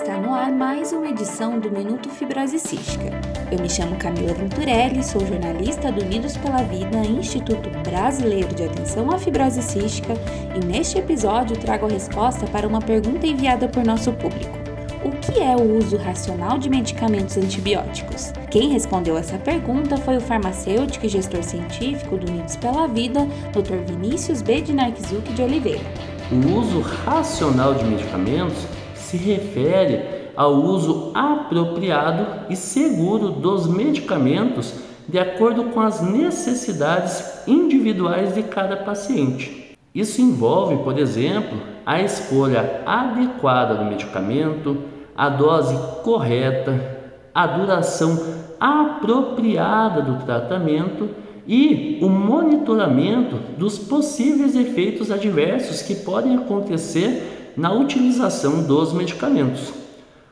Está no ar mais uma edição do Minuto Fibrose Cística. Eu me chamo Camila Venturelli, sou jornalista do Unidos pela Vida, Instituto Brasileiro de Atenção à Fibrose Cística, e neste episódio trago a resposta para uma pergunta enviada por nosso público. O que é o uso racional de medicamentos antibióticos? Quem respondeu essa pergunta foi o farmacêutico e gestor científico do Unidos pela Vida, Dr. Vinícius B. de Narquizuk de Oliveira. O uso racional de medicamentos se refere ao uso apropriado e seguro dos medicamentos de acordo com as necessidades individuais de cada paciente. Isso envolve, por exemplo, a escolha adequada do medicamento, a dose correta, a duração apropriada do tratamento e o monitoramento dos possíveis efeitos adversos que podem acontecer na utilização dos medicamentos.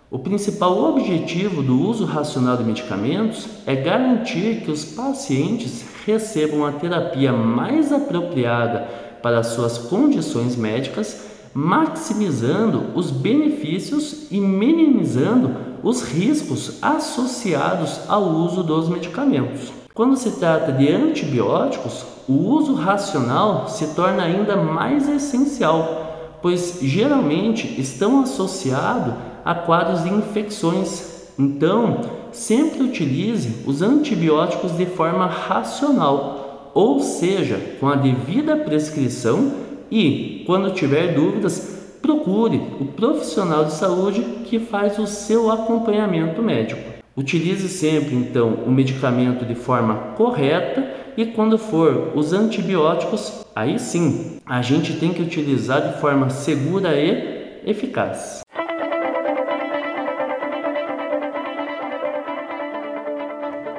O principal objetivo do uso racional de medicamentos é garantir que os pacientes recebam a terapia mais apropriada para suas condições médicas, maximizando os benefícios e minimizando os riscos associados ao uso dos medicamentos. Quando se trata de antibióticos, o uso racional se torna ainda mais essencial pois geralmente estão associados a quadros de infecções. Então, sempre utilize os antibióticos de forma racional, ou seja, com a devida prescrição e, quando tiver dúvidas, procure o profissional de saúde que faz o seu acompanhamento médico. Utilize sempre então o medicamento de forma correta e quando for os antibióticos, aí sim, a gente tem que utilizar de forma segura e eficaz.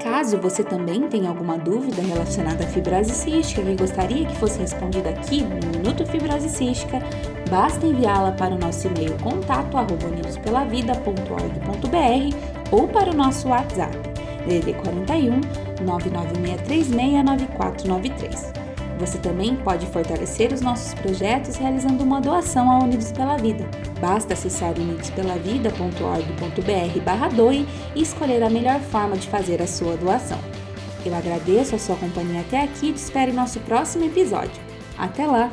Caso você também tenha alguma dúvida relacionada à fibrose cística e gostaria que fosse respondida aqui no Minuto Fibrose Cística, basta enviá-la para o nosso e-mail contato@unidospelavida.org.br ou para o nosso WhatsApp DDD 41 996369493. Você também pode fortalecer os nossos projetos realizando uma doação à Unidos pela Vida. Basta acessar unidospelavida.org.br/doe e escolher a melhor forma de fazer a sua doação. Eu agradeço a sua companhia até aqui e te espero em nosso próximo episódio. Até lá!